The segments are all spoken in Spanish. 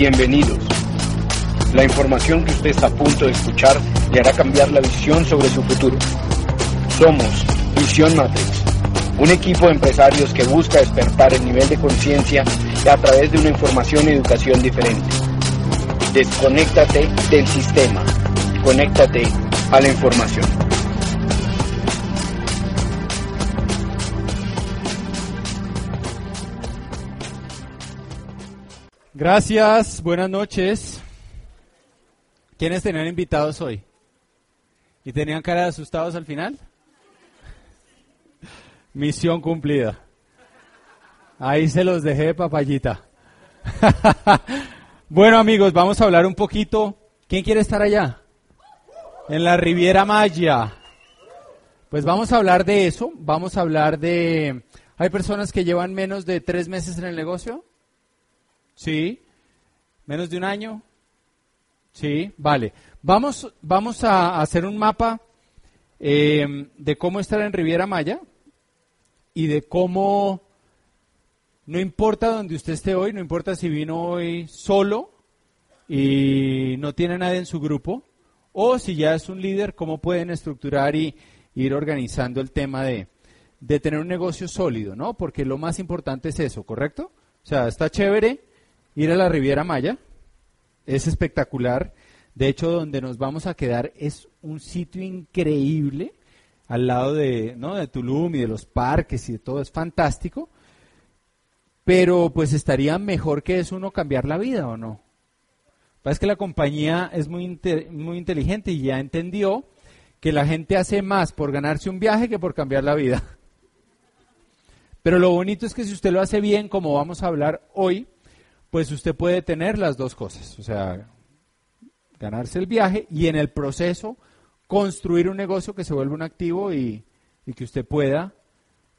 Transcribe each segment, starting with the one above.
Bienvenidos. La información que usted está a punto de escuchar le hará cambiar la visión sobre su futuro. Somos Visión Matrix, un equipo de empresarios que busca despertar el nivel de conciencia a través de una información y educación diferente. Desconéctate del sistema, conéctate a la información. Gracias, buenas noches. ¿Quiénes tenían invitados hoy? ¿Y tenían cara de asustados al final? Misión cumplida. Ahí se los dejé, papayita. bueno, amigos, vamos a hablar un poquito. ¿Quién quiere estar allá? En la Riviera Maya. Pues vamos a hablar de eso. Vamos a hablar de... ¿Hay personas que llevan menos de tres meses en el negocio? Sí. ¿Menos de un año? Sí, vale. Vamos, vamos a hacer un mapa eh, de cómo estar en Riviera Maya y de cómo, no importa donde usted esté hoy, no importa si vino hoy solo y no tiene nadie en su grupo, o si ya es un líder, cómo pueden estructurar y ir organizando el tema de, de tener un negocio sólido, ¿no? Porque lo más importante es eso, ¿correcto? O sea, está chévere ir a la Riviera Maya, es espectacular. De hecho, donde nos vamos a quedar es un sitio increíble al lado de, ¿no? de Tulum y de los parques y de todo, es fantástico. Pero pues estaría mejor que es uno cambiar la vida o no. Es que la compañía es muy, muy inteligente y ya entendió que la gente hace más por ganarse un viaje que por cambiar la vida. Pero lo bonito es que si usted lo hace bien, como vamos a hablar hoy, pues usted puede tener las dos cosas. O sea, ganarse el viaje y en el proceso construir un negocio que se vuelva un activo y, que usted pueda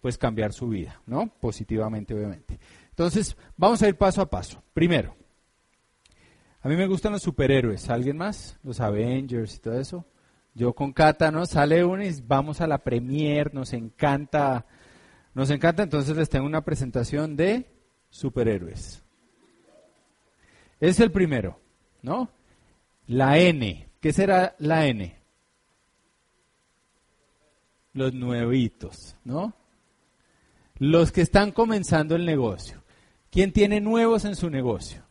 pues cambiar su vida, ¿no? Positivamente, obviamente. Entonces, vamos a ir paso a paso. Primero, a mí me gustan los superhéroes. ¿Alguien más? Los Avengers y todo eso. Yo con Cata, ¿no? Sale uno y vamos a la premier, nos encanta, nos encanta, entonces les tengo una presentación de superhéroes. Es el primero, ¿no? La N. ¿Qué será la N? Los nuevitos, ¿no? Los que están comenzando el negocio. ¿Quién tiene nuevos en su negocio?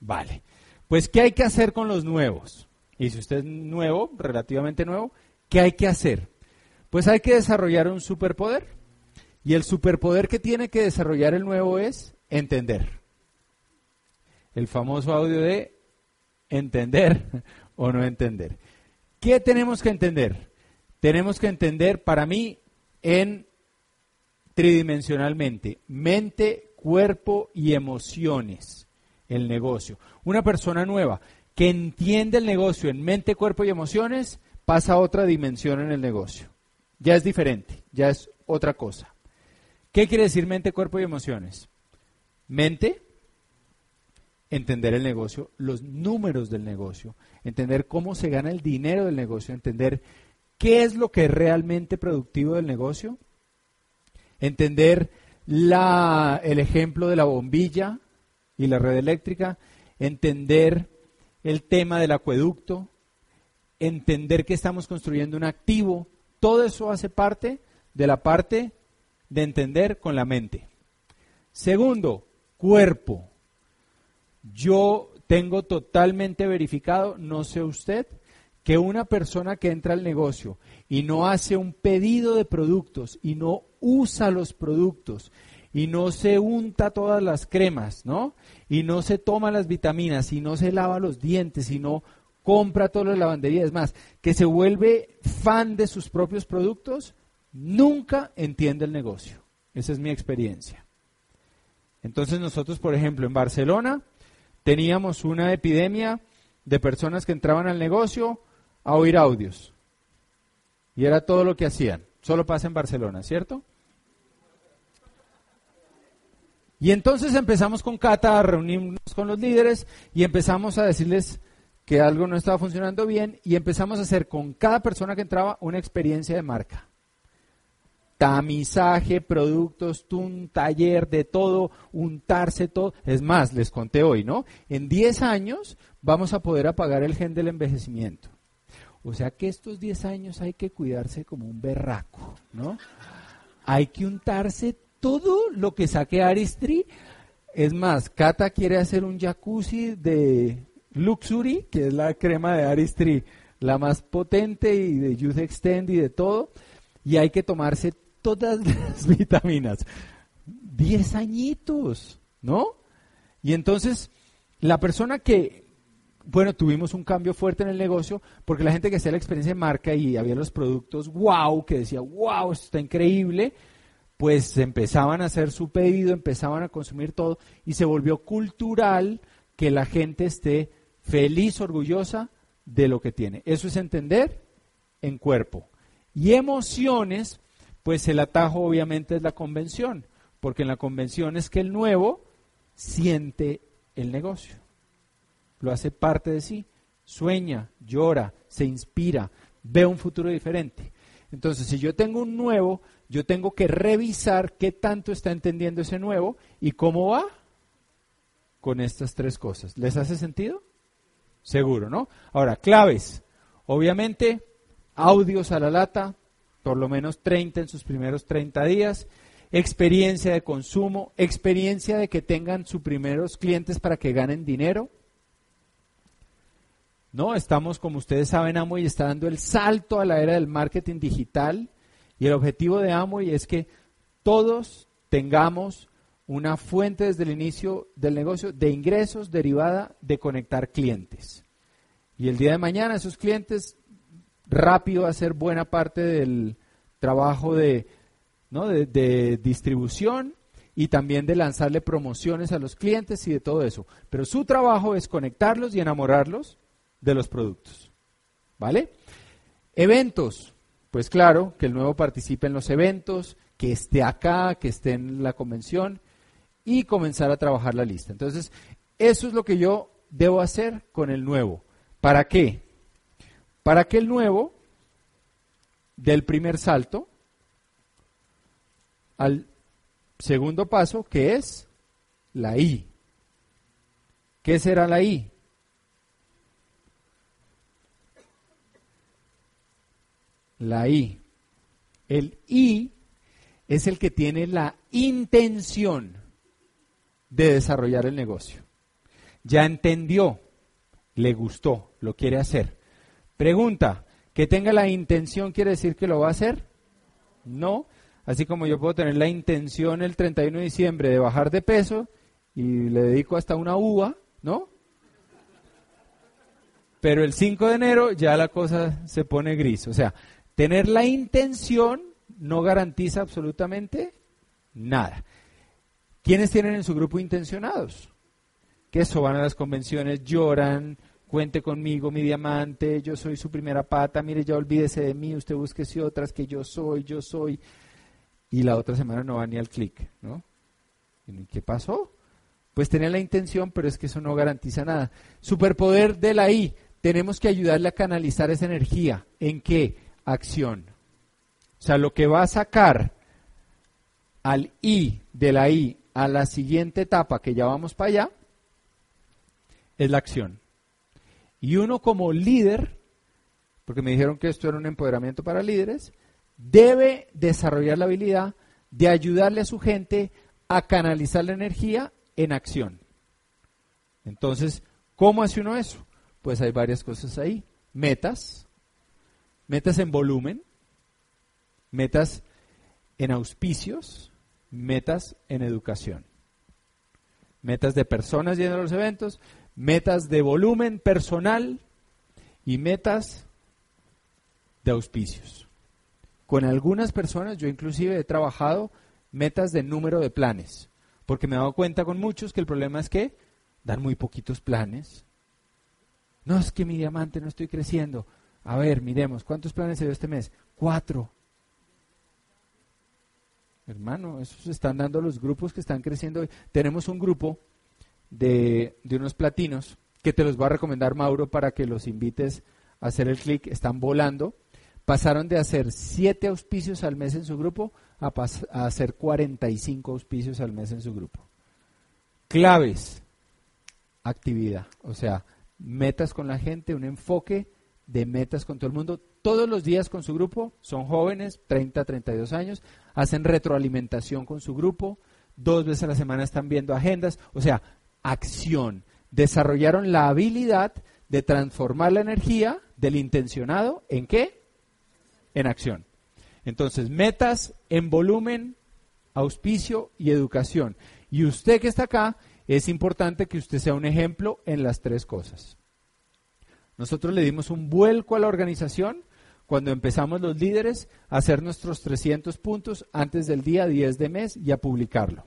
Vale. Pues, ¿qué hay que hacer con los nuevos? Y si usted es nuevo, relativamente nuevo, ¿qué hay que hacer? Pues hay que desarrollar un superpoder. Y el superpoder que tiene que desarrollar el nuevo es entender el famoso audio de entender o no entender. ¿Qué tenemos que entender? Tenemos que entender, para mí, en tridimensionalmente, mente, cuerpo y emociones, el negocio. Una persona nueva que entiende el negocio en mente, cuerpo y emociones, pasa a otra dimensión en el negocio. Ya es diferente, ya es otra cosa. ¿Qué quiere decir mente, cuerpo y emociones? Mente, entender el negocio, los números del negocio, entender cómo se gana el dinero del negocio, entender qué es lo que es realmente productivo del negocio, entender la, el ejemplo de la bombilla y la red eléctrica, entender el tema del acueducto, entender que estamos construyendo un activo, todo eso hace parte de la parte de entender con la mente. Segundo, cuerpo. Yo tengo totalmente verificado, no sé usted, que una persona que entra al negocio y no hace un pedido de productos y no usa los productos y no se unta todas las cremas, ¿no? Y no se toma las vitaminas y no se lava los dientes y no compra todas las lavanderías, es más, que se vuelve fan de sus propios productos, nunca entiende el negocio. Esa es mi experiencia. Entonces nosotros, por ejemplo, en Barcelona, teníamos una epidemia de personas que entraban al negocio a oír audios. Y era todo lo que hacían. Solo pasa en Barcelona, ¿cierto? Y entonces empezamos con Cata a reunirnos con los líderes y empezamos a decirles que algo no estaba funcionando bien y empezamos a hacer con cada persona que entraba una experiencia de marca. Tamizaje, productos, un taller de todo, untarse todo. Es más, les conté hoy, ¿no? En 10 años vamos a poder apagar el gen del envejecimiento. O sea que estos 10 años hay que cuidarse como un berraco, ¿no? Hay que untarse todo lo que saque Aristri. Es más, Cata quiere hacer un jacuzzi de Luxury, que es la crema de Aristri, la más potente y de Youth Extend y de todo. Y hay que tomarse todas las vitaminas. 10 añitos, ¿no? Y entonces, la persona que, bueno, tuvimos un cambio fuerte en el negocio porque la gente que hacía la experiencia de marca y había los productos, wow, que decía, wow, esto está increíble, pues empezaban a hacer su pedido, empezaban a consumir todo y se volvió cultural que la gente esté feliz, orgullosa de lo que tiene. Eso es entender en cuerpo. Y emociones, pues el atajo obviamente es la convención, porque en la convención es que el nuevo siente el negocio lo hace parte de sí, sueña, llora, se inspira, ve un futuro diferente. Entonces, si yo tengo un nuevo, yo tengo que revisar qué tanto está entendiendo ese nuevo y cómo va con estas tres cosas. ¿Les hace sentido? Seguro, ¿no? Ahora, claves. Obviamente, audios a la lata, por lo menos 30 en sus primeros 30 días. Experiencia de consumo, experiencia de que tengan sus primeros clientes para que ganen dinero. No, estamos, como ustedes saben, Amway está dando el salto a la era del marketing digital y el objetivo de Amway es que todos tengamos una fuente desde el inicio del negocio de ingresos derivada de conectar clientes. Y el día de mañana esos clientes rápido a ser buena parte del trabajo de, de, de distribución y también de lanzarle promociones a los clientes y de todo eso. Pero su trabajo es conectarlos y enamorarlos de los productos. ¿Vale? Eventos. Pues claro, que el nuevo participe en los eventos, que esté acá, que esté en la convención y comenzar a trabajar la lista. Entonces, eso es lo que yo debo hacer con el nuevo. ¿Para qué? Para que el nuevo del primer salto al segundo paso, que es la I. ¿Qué será la I? la I. El I es el que tiene la intención de desarrollar el negocio. Ya entendió, le gustó, lo quiere hacer. Pregunta, ¿que tenga la intención quiere decir que lo va a hacer? No. Así como yo puedo tener la intención el 31 de diciembre de bajar de peso y le dedico hasta una uva, ¿no? Pero el 5 de enero ya la cosa se pone gris. O sea, Tener la intención no garantiza absolutamente nada. ¿Quiénes tienen en su grupo intencionados? Que eso van a las convenciones, lloran, cuente conmigo, mi diamante, yo soy su primera pata, mire, ya olvídese de mí, usted búsquese otras que yo soy, yo soy. Y la otra semana no va ni al clic, ¿no? ¿Y qué pasó? Pues tenía la intención, pero es que eso no garantiza nada. Superpoder de la I, tenemos que ayudarle a canalizar esa energía. ¿En qué? acción. O sea, lo que va a sacar al I de la I a la siguiente etapa, que ya vamos para allá, es la acción. Y uno como líder, porque me dijeron que esto era un empoderamiento para líderes, debe desarrollar la habilidad de ayudarle a su gente a canalizar la energía en acción. Entonces, ¿cómo hace uno eso? Pues hay varias cosas ahí. Metas, metas en volumen, metas en auspicios, metas en educación. Metas de personas yendo a los eventos, metas de volumen personal y metas de auspicios. Con algunas personas yo inclusive he trabajado metas de número de planes, porque me he dado cuenta con muchos que el problema es que dan muy poquitos planes. No es que mi diamante no estoy creciendo. A ver, miremos, ¿cuántos planes se dio este mes? Cuatro. Hermano, esos están dando los grupos que están creciendo. Tenemos un grupo de, de unos platinos que te los va a recomendar Mauro para que los invites a hacer el clic. Están volando. pasaron de hacer 7 auspicios al mes en su grupo a, a hacer 45 auspicios al mes en su grupo. Claves, actividad, o sea, metas con la gente, un enfoque de metas con todo el mundo. Todos los días con su grupo, son jóvenes, 30, 32 años, hacen retroalimentación con su grupo, dos veces a la semana están viendo agendas, o sea, acción. Desarrollaron la habilidad de transformar la energía del intencionado en qué? En acción. Entonces, metas en volumen, auspicio y educación. Y usted que está acá, es importante que usted sea un ejemplo en las tres cosas. Nosotros le dimos un vuelco a la organización cuando empezamos los líderes a hacer nuestros 300 puntos antes del día 10 de mes y a publicarlo.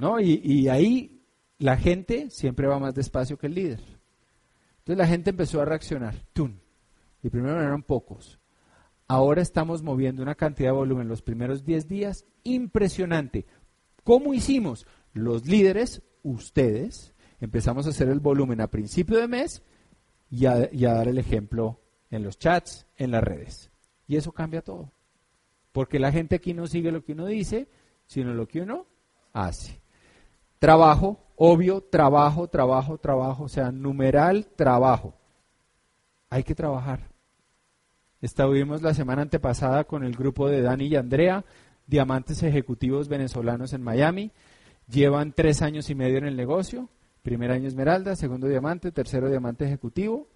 ¿No? Y, ahí la gente siempre va más despacio que el líder. Entonces la gente empezó a reaccionar. ¡Tun! Y primero eran pocos. Ahora estamos moviendo una cantidad de volumen los primeros 10 días impresionante. ¿Cómo hicimos? Los líderes, ustedes, empezamos a hacer el volumen a principio de mes y a dar el ejemplo en los chats, en las redes. Y eso cambia todo. Porque la gente aquí no sigue lo que uno dice, sino lo que uno hace. Trabajo, obvio, trabajo, trabajo, trabajo, o sea, numeral, trabajo. Hay que trabajar. Estuvimos la semana antepasada con el grupo de Dani y Andrea, diamantes ejecutivos venezolanos en Miami. Llevan tres años y medio en el negocio. Primer año esmeralda, segundo diamante, tercero diamante ejecutivo.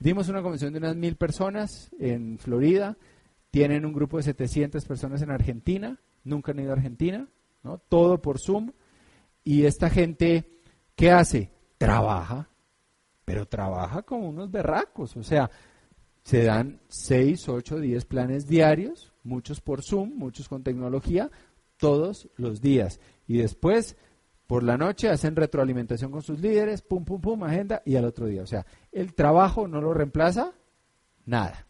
Dimos una convención de unas mil personas en Florida, tienen un grupo de 700 personas en Argentina, nunca han ido a Argentina, ¿no? todo por Zoom. Y esta gente, ¿qué hace? Trabaja, pero trabaja como unos berracos, o sea, se dan 6, 8, 10 planes diarios, muchos por Zoom, muchos con tecnología, todos los días. Y después por la noche hacen retroalimentación con sus líderes, pum, pum, pum, agenda y al otro día. O sea, el trabajo no lo reemplaza nada.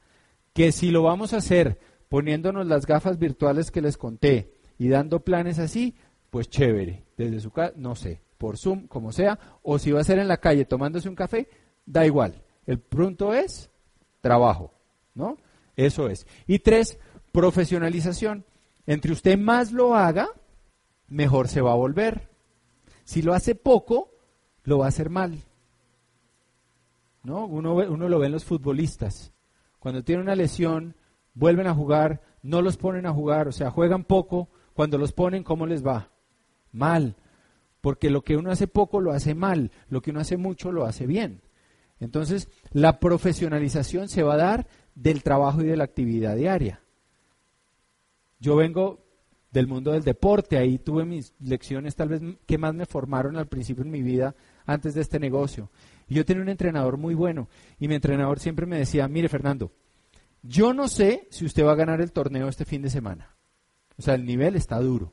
Que si lo vamos a hacer poniéndonos las gafas virtuales que les conté y dando planes así, pues chévere. Desde su casa, no sé, por Zoom, como sea, o si va a ser en la calle tomándose un café, da igual. El punto es trabajo, ¿no? Eso es. Y tres, profesionalización. Entre usted más lo haga, mejor se va a volver. Si lo hace poco, lo va a hacer mal. ¿No? Uno, uno lo ve en los futbolistas. Cuando tienen una lesión, vuelven a jugar, no los ponen a jugar, o sea, juegan poco. Cuando los ponen, ¿cómo les va? Mal. Porque lo que uno hace poco lo hace mal, lo que uno hace mucho lo hace bien. Entonces, la profesionalización se va a dar del trabajo y de la actividad diaria. Yo vengo del mundo del deporte. Ahí tuve mis lecciones tal vez que más me formaron al principio en mi vida antes de este negocio. Yo tenía un entrenador muy bueno y mi entrenador siempre me decía, mire Fernando, yo no sé si usted va a ganar el torneo este fin de semana. O sea, el nivel está duro.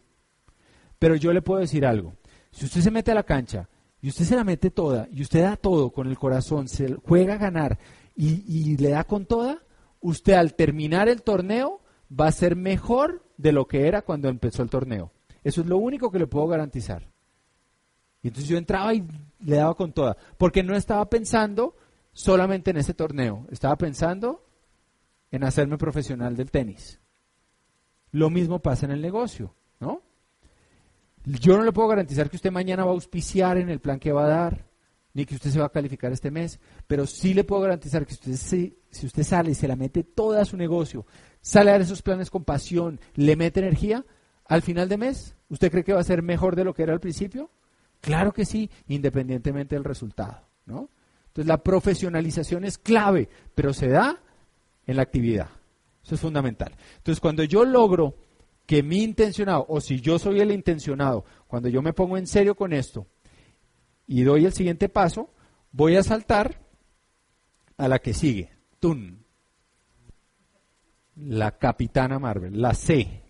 Pero yo le puedo decir algo. Si usted se mete a la cancha y usted se la mete toda y usted da todo con el corazón, se juega a ganar y, y le da con toda, usted al terminar el torneo va a ser mejor de lo que era cuando empezó el torneo. Eso es lo único que le puedo garantizar. Y entonces yo entraba y le daba con toda, porque no estaba pensando solamente en ese torneo, estaba pensando en hacerme profesional del tenis. Lo mismo pasa en el negocio, ¿no? Yo no le puedo garantizar que usted mañana va a auspiciar en el plan que va a dar, ni que usted se va a calificar este mes, pero sí le puedo garantizar que usted, si, si usted sale y se la mete toda a su negocio, sale a dar esos planes con pasión, le mete energía, al final de mes, ¿usted cree que va a ser mejor de lo que era al principio? Claro que sí, independientemente del resultado, ¿no? Entonces la profesionalización es clave, pero se da en la actividad. Eso es fundamental. Entonces cuando yo logro que mi intencionado, o si yo soy el intencionado, cuando yo me pongo en serio con esto y doy el siguiente paso, voy a saltar a la que sigue. Tun la Capitana Marvel, la C.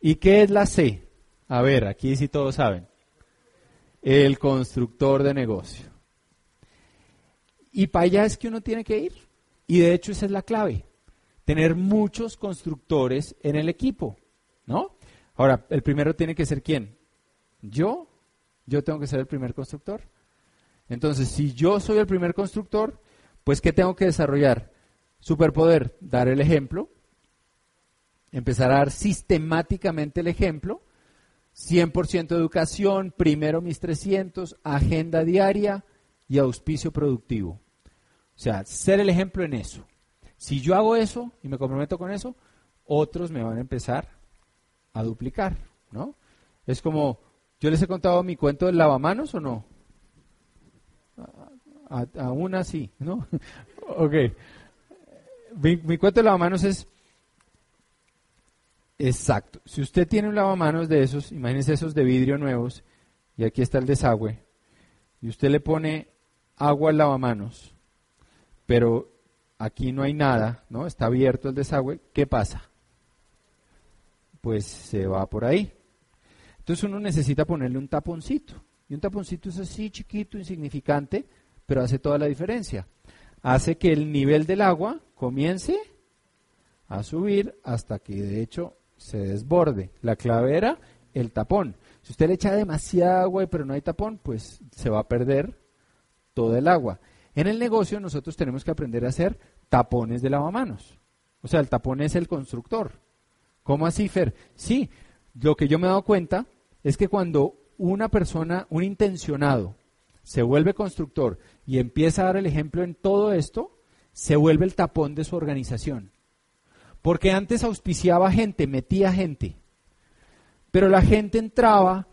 ¿Y qué es la C? A ver, aquí sí todos saben. El constructor de negocio. Y para allá es que uno tiene que ir. Y de hecho esa es la clave. Tener muchos constructores en el equipo. ¿No? Ahora, el primero tiene que ser quién? Yo. Yo tengo que ser el primer constructor. Entonces, si yo soy el primer constructor, Pues, ¿qué tengo que desarrollar? Superpoder, dar el ejemplo, empezar a dar sistemáticamente el ejemplo, 100% educación, primero mis 300, agenda diaria y auspicio productivo. O sea, ser el ejemplo en eso. Si yo hago eso y me comprometo con eso, otros me van a empezar a duplicar, ¿no? Es como, yo les he contado mi cuento del lavamanos o no? A, una sí, ¿no? ok. Mi, mi cuento del lavamanos es Exacto. Si usted tiene un lavamanos de esos, imagínese esos de vidrio nuevos, y aquí está el desagüe, y usted le pone agua al lavamanos, pero aquí no hay nada, ¿no? Está abierto el desagüe, ¿qué pasa? Pues se va por ahí. Entonces uno necesita ponerle un taponcito. Y un taponcito es así chiquito, insignificante, pero hace toda la diferencia. Hace que el nivel del agua comience a subir hasta que de hecho se desborde. La clave era el tapón. Si usted le echa demasiada agua pero no hay tapón, pues se va a perder toda el agua. En el negocio nosotros tenemos que aprender a hacer tapones de lavamanos. O sea, el tapón es el constructor. ¿Cómo así, Fer? Sí, lo que yo me he dado cuenta es que cuando una persona, un intencionado, se vuelve constructor y empieza a dar el ejemplo en todo esto, se vuelve el tapón de su organización. Porque antes auspiciaba gente, metía gente. Pero la gente entraba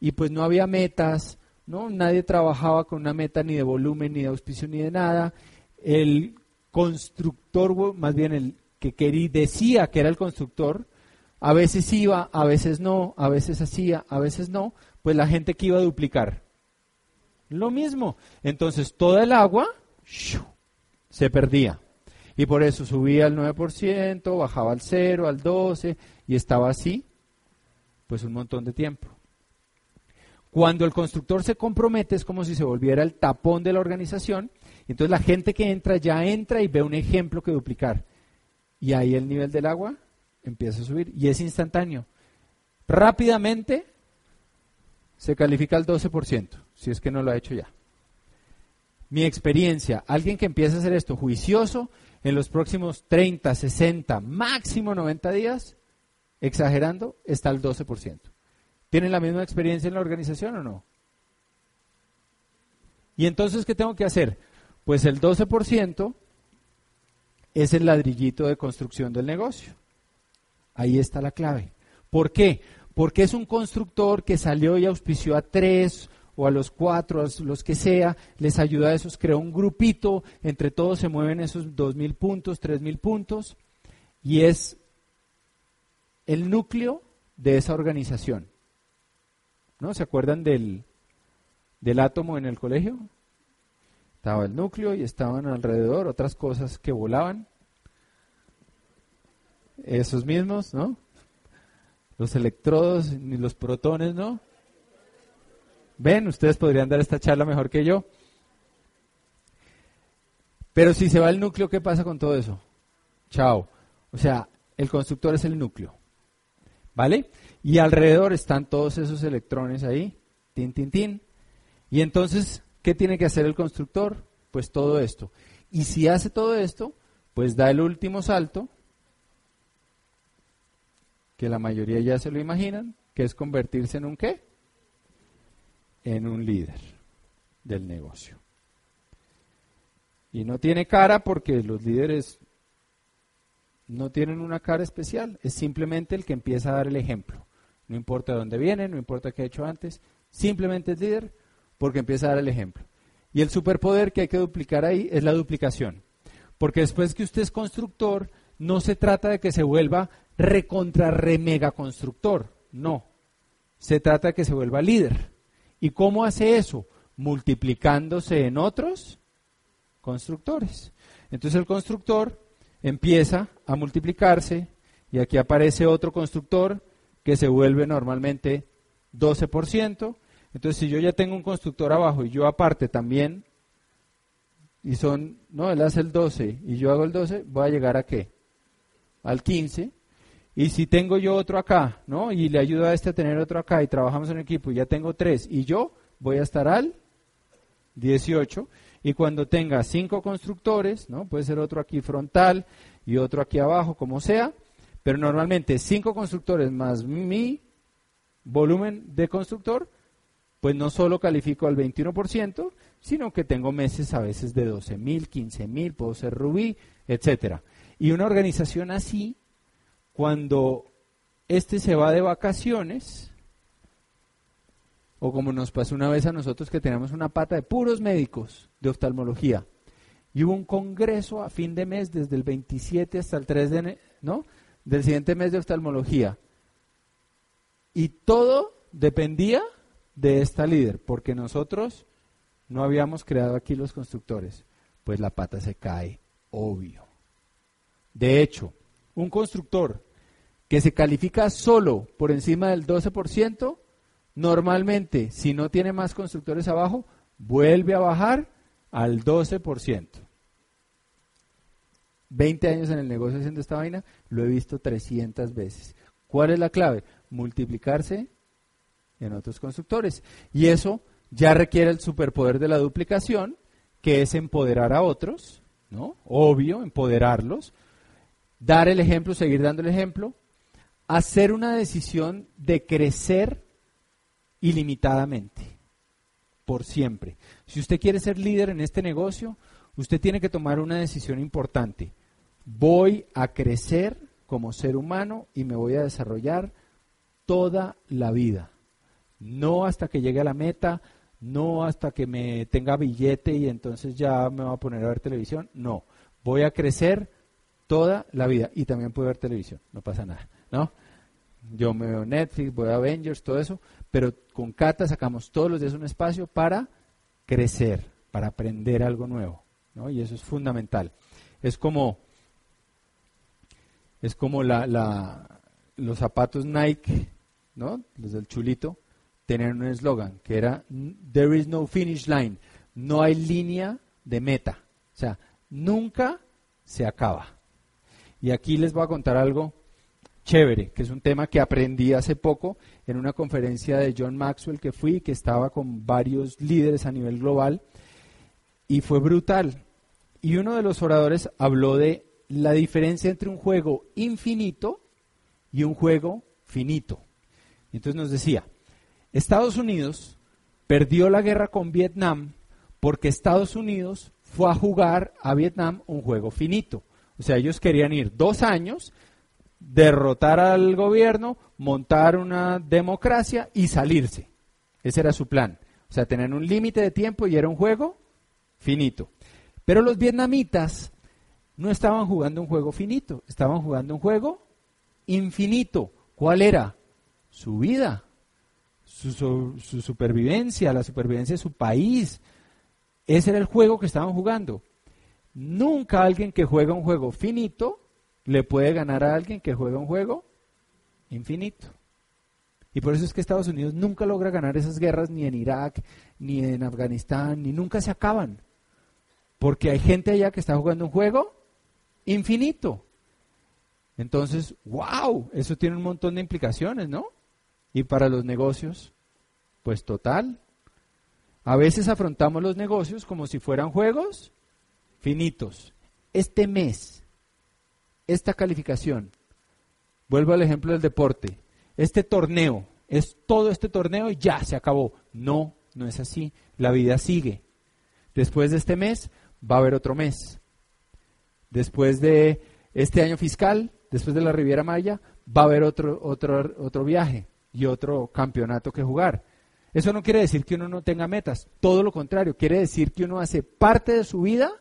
y pues no había metas, ¿no? Nadie trabajaba con una meta ni de volumen, ni de auspicio, ni de nada. El constructor, más bien el que quería, decía que era el constructor, a veces iba, a veces no, a veces hacía, a veces no, pues la gente que iba a duplicar. Lo mismo. Entonces toda el agua se perdía. Y por eso subía al 9%, bajaba al 0, al 12 y estaba así, pues un montón de tiempo. Cuando el constructor se compromete es como si se volviera el tapón de la organización, entonces la gente que entra ya entra y ve un ejemplo que duplicar. Y ahí el nivel del agua empieza a subir y es instantáneo. Rápidamente se califica al 12%, si es que no lo ha hecho ya. Mi experiencia, alguien que empieza a hacer esto juicioso, en los próximos 30, 60, máximo 90 días, exagerando, está al 12%. ¿Tienen la misma experiencia en la organización o no? Y entonces, ¿qué tengo que hacer? Pues el 12% es el ladrillito de construcción del negocio. Ahí está la clave. ¿Por qué? Porque es un constructor que salió y auspició a tres o a los cuatro, a los que sea, les ayuda a esos, crea un grupito, entre todos se mueven esos dos mil puntos, tres mil puntos, y es el núcleo de esa organización. ¿No? ¿Se acuerdan del, del átomo en el colegio? Estaba el núcleo y estaban alrededor otras cosas que volaban. Esos mismos, ¿no? Los electrodos ni los protones, ¿no? Ven, ustedes podrían dar esta charla mejor que yo. Pero si se va el núcleo, ¿qué pasa con todo eso? Chao. O sea, el constructor es el núcleo. ¿Vale? Y alrededor están todos esos electrones ahí. Tin, tin, tin. Y entonces, ¿qué tiene que hacer el constructor? Pues todo esto. Y si hace todo esto, pues da el último salto, que la mayoría ya se lo imaginan, que es convertirse en un qué? en un líder del negocio. Y no tiene cara porque los líderes no tienen una cara especial, es simplemente el que empieza a dar el ejemplo. No importa de dónde viene, no importa qué ha hecho antes, simplemente es líder porque empieza a dar el ejemplo. Y el superpoder que hay que duplicar ahí es la duplicación. Porque después que usted es constructor, no se trata de que se vuelva recontra remega constructor, no. Se trata de que se vuelva líder. ¿Y cómo hace eso? Multiplicándose en otros constructores. Entonces el constructor empieza a multiplicarse y aquí aparece otro constructor que se vuelve normalmente 12%. Entonces si yo ya tengo un constructor abajo y yo aparte también, y son, no, él hace el 12 y yo hago el 12, voy a llegar a qué? Al 15 y si tengo yo otro acá, ¿no? Y le ayudo a este a tener otro acá y trabajamos en equipo y ya tengo tres y yo voy a estar al 18 Y cuando tenga cinco constructores, ¿no? puede ser otro aquí frontal y otro aquí abajo, como sea, pero normalmente cinco constructores más mi volumen de constructor, pues no solo califico al 21%, sino que tengo meses a veces de 12 mil, 15 mil, puedo ser Rubí, etcétera. Y una organización así, cuando este se va de vacaciones, o como nos pasó una vez a nosotros que teníamos una pata de puros médicos de oftalmología, y hubo un congreso a fin de mes, desde el 27 hasta el 3 de, ¿no? del siguiente mes de oftalmología. Y todo dependía de esta líder, porque nosotros no habíamos creado aquí los constructores. Pues la pata se cae, obvio. De hecho, un constructor que se califica solo por encima del 12%, normalmente, si no tiene más constructores abajo, vuelve a bajar al 12%. 20 años en el negocio haciendo esta vaina, lo he visto 300 veces. ¿Cuál es la clave? Multiplicarse en otros constructores. Y eso ya requiere el superpoder de la duplicación, que es empoderar a otros, ¿no? Obvio, empoderarlos, dar el ejemplo, seguir dando el ejemplo, hacer una decisión de crecer ilimitadamente, por siempre. Si usted quiere ser líder en este negocio, usted tiene que tomar una decisión importante voy a crecer como ser humano y me voy a desarrollar toda la vida. No hasta que llegue a la meta, no hasta que me tenga billete y entonces ya me voy a poner a ver televisión. No, voy a crecer toda la vida y también puedo ver televisión, no pasa nada, ¿no? Yo me veo Netflix, voy a Avengers, todo eso, pero con Cata sacamos todos los días un espacio para crecer, para aprender algo nuevo, ¿no? Y eso es fundamental. Es como es como la, los zapatos Nike, ¿no? Los del chulito, tenían un eslogan que era There is no finish line. No hay línea de meta. O sea, nunca se acaba. Y aquí les voy a contar algo chévere, que es un tema que aprendí hace poco en una conferencia de John Maxwell que fui, que estaba con varios líderes a nivel global, y fue brutal. Y uno de los oradores habló de la diferencia entre un juego infinito y un juego finito. entonces nos decía, Estados Unidos perdió la guerra con Vietnam porque Estados Unidos fue a jugar a Vietnam un juego finito. O sea, ellos querían ir dos años, derrotar al gobierno, montar una democracia y salirse. Ese era su plan. O sea, tener un límite de tiempo y era un juego finito. Pero los vietnamitas no estaban jugando un juego finito, estaban jugando un juego infinito. ¿Cuál era? Su vida, su, supervivencia, la supervivencia de su país. Ese era el juego que estaban jugando. Nunca alguien que juega un juego finito le puede ganar a alguien que juega un juego infinito. Y por eso es que Estados Unidos nunca logra ganar esas guerras ni en Irak, ni en Afganistán, ni nunca se acaban. Porque hay gente allá que está jugando un juego infinito. Entonces, wow, eso tiene un montón de implicaciones, ¿no? Y para los negocios, pues total. A veces afrontamos los negocios como si fueran juegos finitos. Este mes, esta calificación, vuelvo al ejemplo del deporte, este torneo, es todo este torneo y ya se acabó. No, no es así. La vida sigue. Después de este mes va a haber otro mes después de este año fiscal, después de la Riviera Maya, va a haber otro, otro, otro viaje y otro campeonato que jugar. Eso no quiere decir que uno no tenga metas, todo lo contrario, quiere decir que uno hace parte de su vida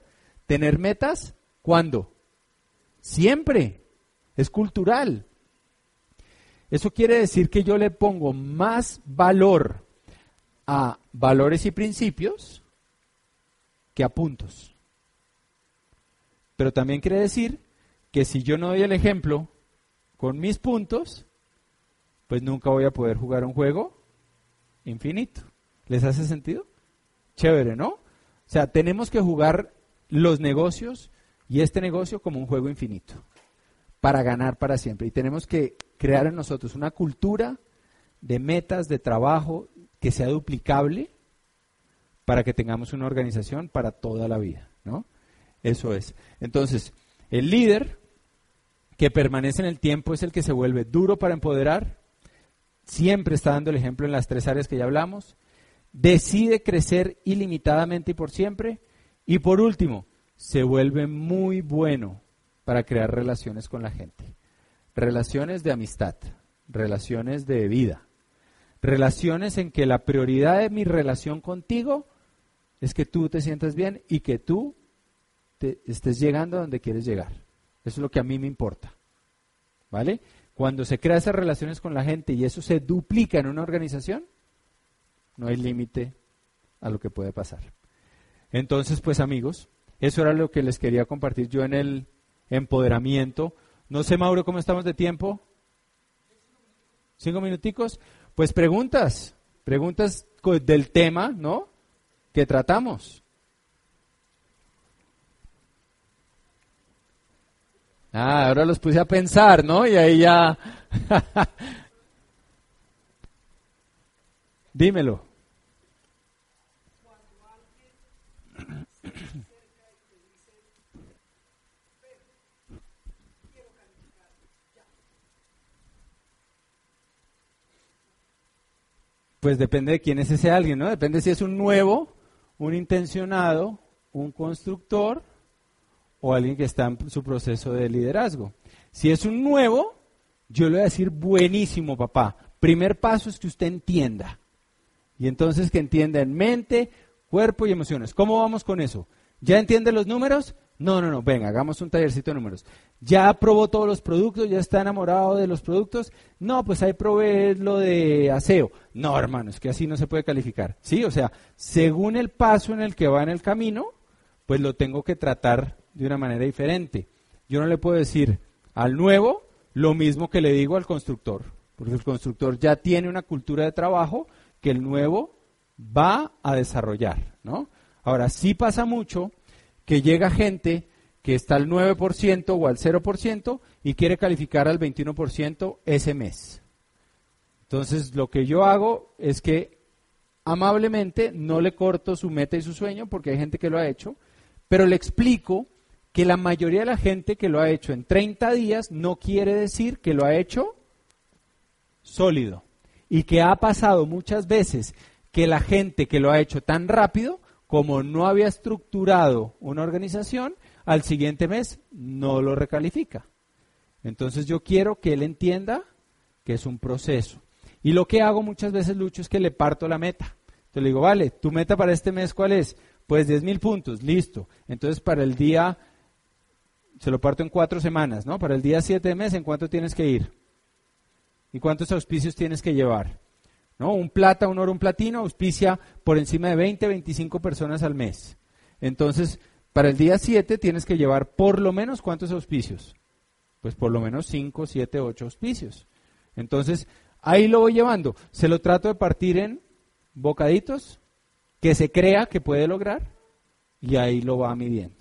tener metas. ¿Cuándo? Siempre. Es cultural. Eso quiere decir que yo le pongo más valor a valores y principios que a puntos. Pero también quiere decir que si yo no doy el ejemplo con mis puntos, pues nunca voy a poder jugar un juego infinito. ¿Les hace sentido? Chévere, ¿no? O sea, tenemos que jugar los negocios y este negocio como un juego infinito para ganar para siempre. Y tenemos que crear en nosotros una cultura de metas de trabajo que sea duplicable para que tengamos una organización para toda la vida, ¿no? Eso es. Entonces, el líder que permanece en el tiempo es el que se vuelve duro para empoderar, siempre está dando el ejemplo en las tres áreas que ya hablamos, decide crecer ilimitadamente y por siempre, y por último, se vuelve muy bueno para crear relaciones con la gente. Relaciones de amistad, relaciones de vida, relaciones en que la prioridad de mi relación contigo es que tú te sientas bien y que tú te estés llegando a donde quieres llegar. Eso es lo que a mí me importa. ¿Vale? Cuando se crean esas relaciones con la gente y eso se duplica en una organización, no hay límite a lo que puede pasar. Entonces, pues amigos, eso era lo que les quería compartir yo en el empoderamiento. No sé, Mauro, ¿cómo estamos de tiempo? ¿Cinco minuticos? Pues preguntas, preguntas del tema, ¿no? que tratamos. Ah, ahora los puse a pensar, ¿no? Y ahí ya... Dímelo. Pues depende de quién es ese alguien, ¿no? Depende si es un nuevo un intencionado, un constructor o alguien que está en su proceso de liderazgo. Si es un nuevo, yo le voy a decir, buenísimo papá. Primer paso es que usted entienda. Y entonces que entienda en mente, cuerpo y emociones. ¿Cómo vamos con eso? ¿Ya entiende los números? No, no, no, venga, hagamos un tallercito de números. ¿Ya probó todos los productos? ¿Ya está enamorado de los productos? No, pues ahí probé lo de aseo. No, hermano, es que así no se puede calificar. Sí, o sea, según el paso en el que va en el camino, pues lo tengo que tratar de una manera diferente. Yo no le puedo decir al nuevo lo mismo que le digo al constructor, porque el constructor ya tiene una cultura de trabajo que el nuevo va a desarrollar, ¿no? Ahora, sí pasa mucho que llega gente que está al 9% o al 0% y quiere calificar al 21% ese mes. Entonces, lo que yo hago es que amablemente no le corto su meta y su sueño, porque hay gente que lo ha hecho, pero le explico que la mayoría de la gente que lo ha hecho en 30 días no quiere decir que lo ha hecho sólido. Y que ha pasado muchas veces que la gente que lo ha hecho tan rápido como no había estructurado una organización, al siguiente mes no lo recalifica. Entonces yo quiero que él entienda que es un proceso. Y lo que hago muchas veces, Lucho, es que le parto la meta. Entonces le digo, vale, tu meta para este mes, ¿cuál es? Pues 10 mil puntos, listo. Entonces para el día, se lo parto en cuatro semanas, ¿no? Para el día 7 de mes, ¿en cuánto tienes que ir? ¿Y cuántos auspicios tienes que llevar? ¿no? Un plata, un oro, un platino auspicia por encima de 20, 25 personas al mes. Entonces, para el día 7 tienes que llevar por lo menos cuántos auspicios? Pues por lo menos 5, 7, 8 auspicios. Entonces, ahí lo voy llevando. Se lo trato de partir en bocaditos que se crea que puede lograr y ahí lo va midiendo.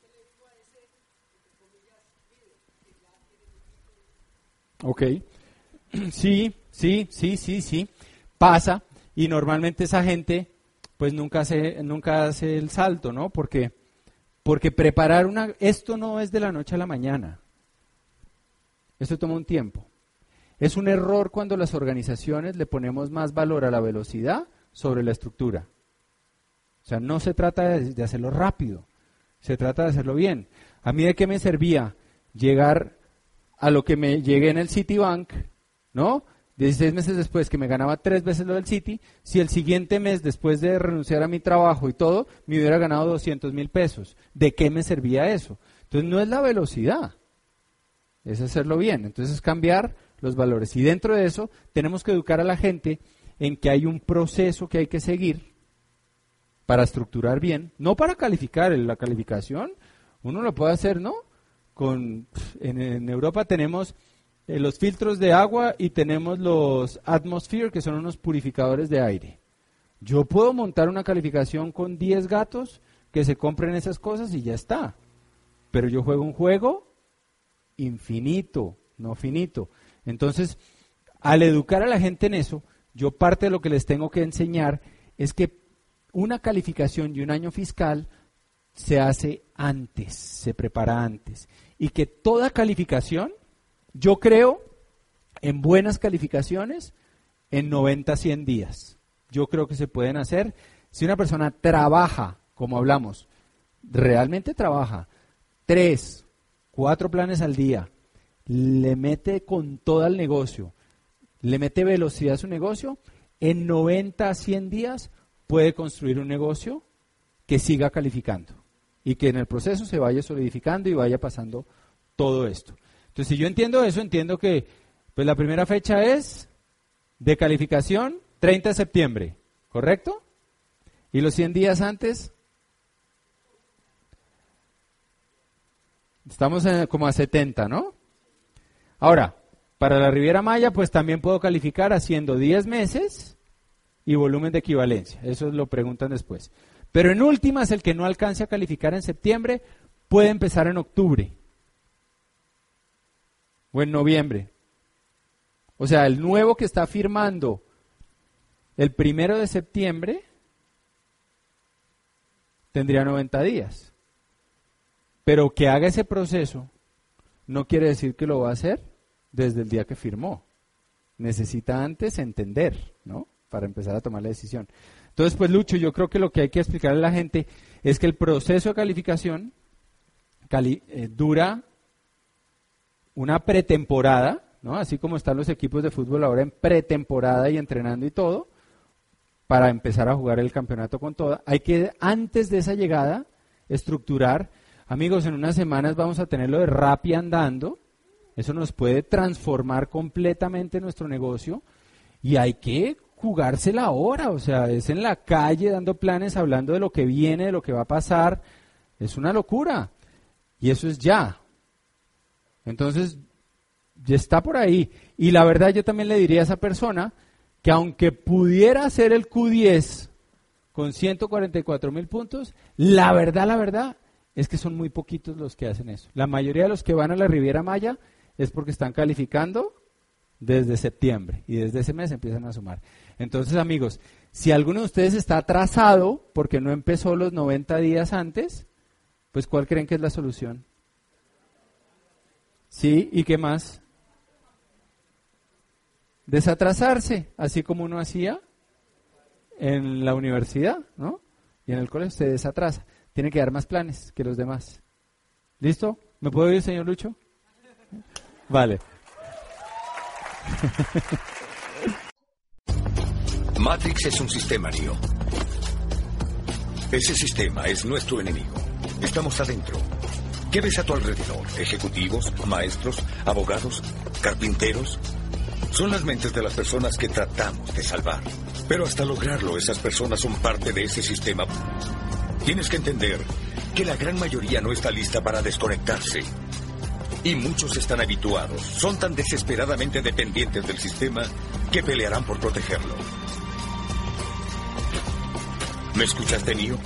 Ok. Sí, sí, sí, sí, sí. Pasa. Y normalmente esa gente, pues nunca hace, nunca hace el salto, ¿no? Porque, porque preparar una. Esto no es de la noche a la mañana. Esto toma un tiempo. Es un error cuando las organizaciones le ponemos más valor a la velocidad sobre la estructura. O sea, no se trata de hacerlo rápido. Se trata de hacerlo bien. ¿A mí de qué me servía llegar a lo que me llegué en el Citibank, ¿no? 16 meses después que me ganaba tres veces lo del Citi, si el siguiente mes, después de renunciar a mi trabajo y todo, me hubiera ganado 200 mil pesos, ¿de qué me servía eso? Entonces no es la velocidad, es hacerlo bien. Entonces es cambiar los valores. Y dentro de eso tenemos que educar a la gente en que hay un proceso que hay que seguir para estructurar bien, no para calificar, la calificación uno lo puede hacer, ¿no? Con, en, Europa tenemos eh, los filtros de agua y tenemos los Atmosphere, que son unos purificadores de aire. Yo puedo montar una calificación con 10 gatos que se compren esas cosas y ya está. Pero yo juego un juego infinito, no finito. Entonces, al educar a la gente en eso, yo parte de lo que les tengo que enseñar es que una calificación y un año fiscal se hace antes, se prepara antes. Y que toda calificación, yo creo en buenas calificaciones en 90, 100 días. Yo creo que se pueden hacer. Si una persona trabaja, como hablamos, realmente trabaja, tres, cuatro planes al día, le mete con todo el negocio, le mete velocidad a su negocio, en 90 a 100 días puede construir un negocio que siga calificando y que en el proceso se vaya solidificando y vaya pasando todo esto. Entonces, si yo entiendo eso, entiendo que pues la primera fecha es de calificación 30 de septiembre, ¿correcto? Y los 100 días antes estamos como a 70, ¿no? Ahora, para la Riviera Maya, pues también puedo calificar haciendo 10 meses y volumen de equivalencia. Eso lo preguntan después. Pero en últimas, el que no alcance a calificar en septiembre puede empezar en octubre o en noviembre. O sea, el nuevo que está firmando el primero de septiembre tendría 90 días. Pero que haga ese proceso no quiere decir que lo va a hacer desde el día que firmó. Necesita antes entender, ¿no? Para empezar a tomar la decisión. Entonces, pues Lucho, yo creo que lo que hay que explicarle a la gente es que el proceso de calificación eh, dura una pretemporada, ¿no? Así como están los equipos de fútbol ahora en pretemporada y entrenando y todo, para empezar a jugar el campeonato con toda. Hay que, antes de esa llegada, estructurar. Amigos, en unas semanas vamos a tener lo de Rappi andando. Eso nos puede transformar completamente nuestro negocio. Y hay que jugársela ahora, o sea, es en la calle dando planes, hablando de lo que viene, de lo que va a pasar. Es una locura. Y eso es ya. Entonces, ya está por ahí. Y la verdad yo también le diría a esa persona que aunque pudiera hacer el Q10 con 144 mil puntos, la verdad, la verdad es que son muy poquitos los que hacen eso. La mayoría de los que van a la Riviera Maya es porque están calificando desde septiembre y desde ese mes empiezan a sumar. Entonces, amigos, si alguno de ustedes está atrasado porque no empezó los 90 días antes, pues ¿cuál creen que es la solución? ¿Sí? ¿Y qué más? Desatrasarse, así como uno hacía en la universidad, ¿no? Y en el colegio se desatrasa. Tiene que dar más planes que los demás. ¿Listo? ¿Me puedo ir, señor Lucho? Vale. Matrix es un sistema, Neo. Ese sistema es nuestro enemigo. Estamos adentro. ¿Qué ves a tu alrededor? ¿Ejecutivos, maestros, abogados, carpinteros? Son las mentes de las personas que tratamos de salvar. Pero hasta lograrlo, esas personas son parte de ese sistema. Tienes que entender que la gran mayoría no está lista para desconectarse. Y muchos están habituados, son tan desesperadamente dependientes del sistema que pelearán por protegerlo. ¿Me escuchaste, Neo?